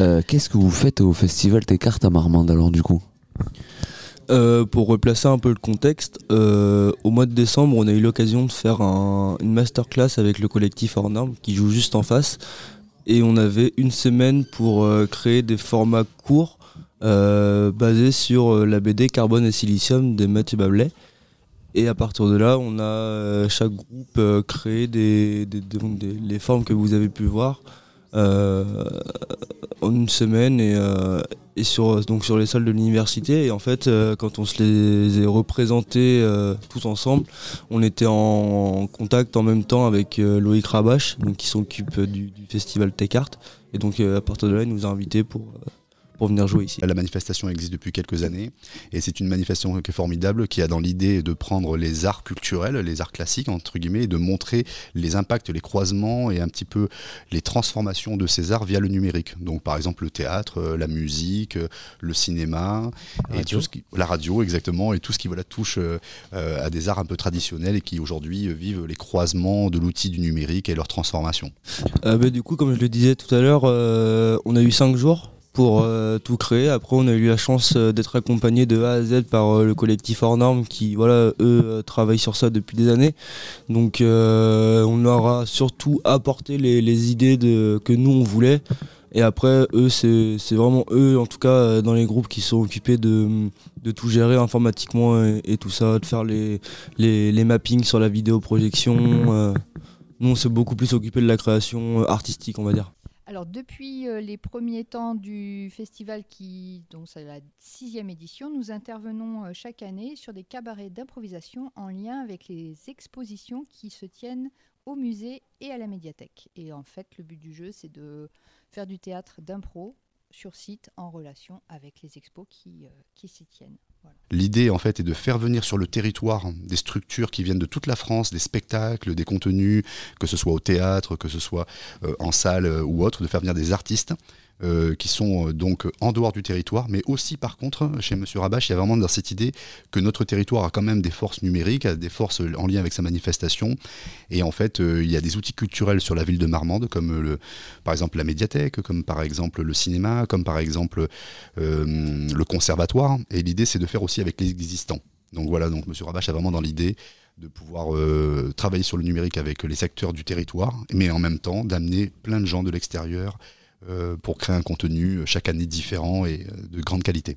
Euh, Qu'est-ce que vous faites au festival Tes cartes à Marmande alors du coup Euh, pour replacer un peu le contexte, euh, au mois de décembre, on a eu l'occasion de faire un- une masterclass avec le collectif Hors qui joue juste en face. Et on avait une semaine pour créer des formats courts basés sur la BD Carbone et Silicium de Mathieu Bablet. Et à partir de là, on a chaque groupe créé des, des- des- des- les formes que vous avez pu voir en une semaine et, euh, et sur, donc sur les salles de l'université. Et en fait, euh, quand on se les est représentés euh, tous ensemble, on était en contact en même temps avec euh, Loïc Rabache, qui s'occupe euh, du, festival Techart. Et donc euh, à partir de là, il nous a invités pour, euh, pour venir jouer ici. La manifestation existe depuis quelques années et c'est une manifestation qui est formidable, qui a dans l'idée de prendre les arts culturels, les arts classiques entre guillemets, et de montrer les impacts, les croisements et un petit peu les transformations de ces arts via le numérique. Donc par exemple le théâtre, euh, la musique, euh, le cinéma, et radio. tout ce qui, la radio exactement, et tout ce qui voilà, touche euh, à des arts un peu traditionnels et qui aujourd'hui vivent les croisements de l'outil du numérique et leur transformation. Euh, bah, du coup, comme je le disais tout à l'heure, euh, on a eu cinq jours pour euh, tout créer. Après, on a eu la chance euh, d'être accompagné de A à Z par euh, le collectif Hors Normes qui, voilà, eux, travaillent sur ça depuis des années. Donc, on leur a surtout apporté les, idées que nous, on voulait. Et après, eux, c'est vraiment eux, en tout cas, dans les groupes qui sont occupés de, tout gérer informatiquement et, tout ça, de faire les, les, mappings sur la vidéoprojection. nous, on s'est beaucoup plus occupé de la création artistique, on va dire. Alors, depuis euh, les premiers temps du festival, qui, donc c'est la sixième édition, nous intervenons euh, chaque année sur des cabarets d'improvisation en lien avec les expositions qui se tiennent au musée et à la médiathèque. Et en fait, le but du jeu, c'est de faire du théâtre d'impro sur site en relation avec les expos qui, euh, qui s'y tiennent. L'idée, en fait, est de faire venir sur le territoire des structures qui viennent de toute la France, des spectacles, des contenus, que ce soit au théâtre, que ce soit euh, en salle euh, ou autre, de faire venir des artistes euh, qui sont euh, donc en dehors du territoire, mais aussi, par contre, chez Monsieur Rabache, il y a vraiment dans cette idée que notre territoire a quand même des forces numériques, des forces en lien avec sa manifestation, et en fait, euh, il y a des outils culturels sur la ville de Marmande, comme par exemple la médiathèque, comme par exemple le cinéma, comme par exemple le conservatoire. Et l'idée, c'est de faire aussi avec les existants. Donc voilà, donc Monsieur Rabache a vraiment dans l'idée de pouvoir travailler sur le numérique avec les acteurs du territoire, mais en même temps d'amener plein de gens de l'extérieur pour créer un contenu chaque année différent et euh, de grande qualité.